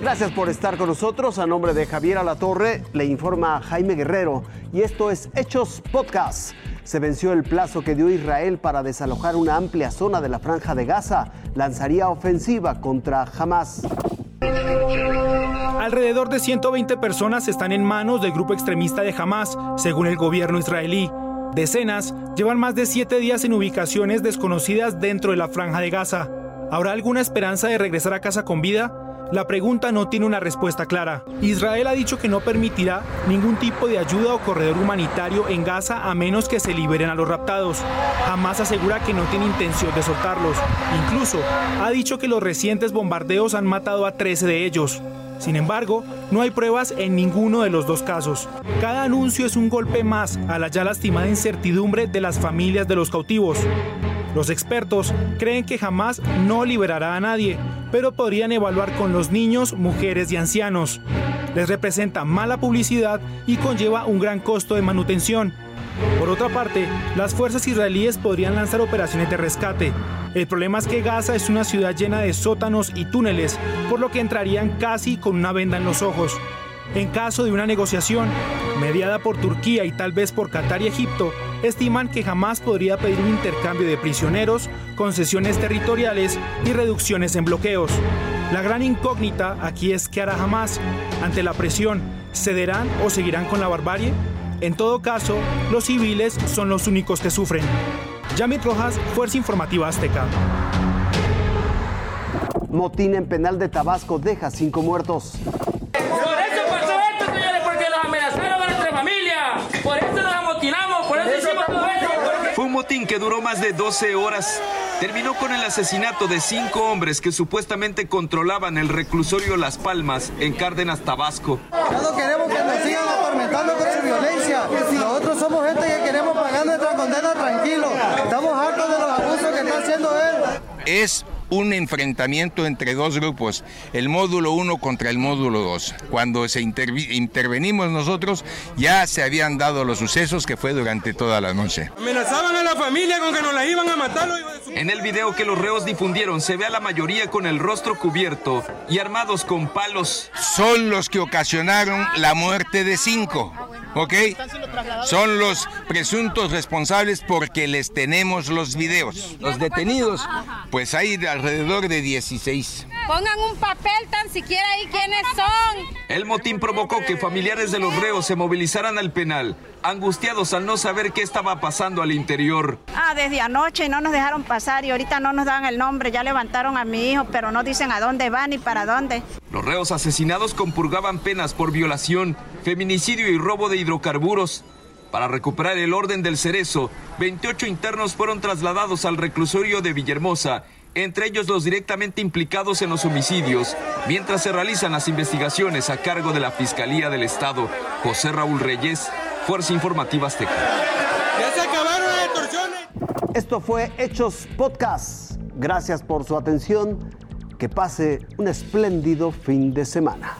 Gracias por estar con nosotros. A nombre de Javier Alatorre, le informa Jaime Guerrero y esto es Hechos Podcast. Se venció el plazo que dio Israel para desalojar una amplia zona de la franja de Gaza. Lanzaría ofensiva contra Hamas. Alrededor de 120 personas están en manos del grupo extremista de Hamas, según el gobierno israelí. Decenas llevan más de siete días en ubicaciones desconocidas dentro de la franja de Gaza. ¿Habrá alguna esperanza de regresar a casa con vida? La pregunta no tiene una respuesta clara. Israel ha dicho que no permitirá ningún tipo de ayuda o corredor humanitario en Gaza a menos que se liberen a los raptados. Jamás asegura que no tiene intención de soltarlos. Incluso ha dicho que los recientes bombardeos han matado a 13 de ellos. Sin embargo, no hay pruebas en ninguno de los dos casos. Cada anuncio es un golpe más a la ya lastimada incertidumbre de las familias de los cautivos. Los expertos creen que jamás no liberará a nadie, pero podrían evaluar con los niños, mujeres y ancianos. Les representa mala publicidad y conlleva un gran costo de manutención. Por otra parte, las fuerzas israelíes podrían lanzar operaciones de rescate. El problema es que Gaza es una ciudad llena de sótanos y túneles, por lo que entrarían casi con una venda en los ojos. En caso de una negociación, mediada por Turquía y tal vez por Qatar y Egipto, estiman que jamás podría pedir un intercambio de prisioneros, concesiones territoriales y reducciones en bloqueos. La gran incógnita aquí es qué hará jamás ante la presión. ¿Cederán o seguirán con la barbarie? En todo caso, los civiles son los únicos que sufren. Yamit Rojas, Fuerza Informativa Azteca. Motín en penal de Tabasco deja cinco muertos. Fue un motín que duró más de 12 horas. Terminó con el asesinato de cinco hombres que supuestamente controlaban el reclusorio Las Palmas en Cárdenas, Tabasco. Ya no queremos que nos sigan atormentando con su violencia. Nosotros somos gente que queremos pagar nuestra condena tranquilo. Estamos hartos de los abusos que está haciendo él. Es un enfrentamiento entre dos grupos, el módulo 1 contra el módulo 2. Cuando se intervenimos nosotros, ya se habían dado los sucesos que fue durante toda la noche. Amenazaban a la familia con que nos la iban a matar. En el video que los reos difundieron se ve a la mayoría con el rostro cubierto y armados con palos. Son los que ocasionaron la muerte de cinco. ¿ok? Son los presuntos responsables porque les tenemos los videos. Los detenidos, pues hay alrededor de 16. Pongan un papel tan siquiera ahí quiénes son. El motín provocó que familiares de los reos se movilizaran al penal, angustiados al no saber qué estaba pasando al interior. Ah, desde anoche no nos dejaron pasar y ahorita no nos dan el nombre. Ya levantaron a mi hijo, pero no dicen a dónde van ni para dónde. Los reos asesinados compurgaban penas por violación, feminicidio y robo de hidrocarburos. Para recuperar el orden del cerezo, 28 internos fueron trasladados al reclusorio de Villahermosa, entre ellos los directamente implicados en los homicidios, mientras se realizan las investigaciones a cargo de la Fiscalía del Estado. José Raúl Reyes, Fuerza Informativa Azteca. Ya se acabaron las extorsiones. Esto fue Hechos Podcast. Gracias por su atención. Que pase un espléndido fin de semana.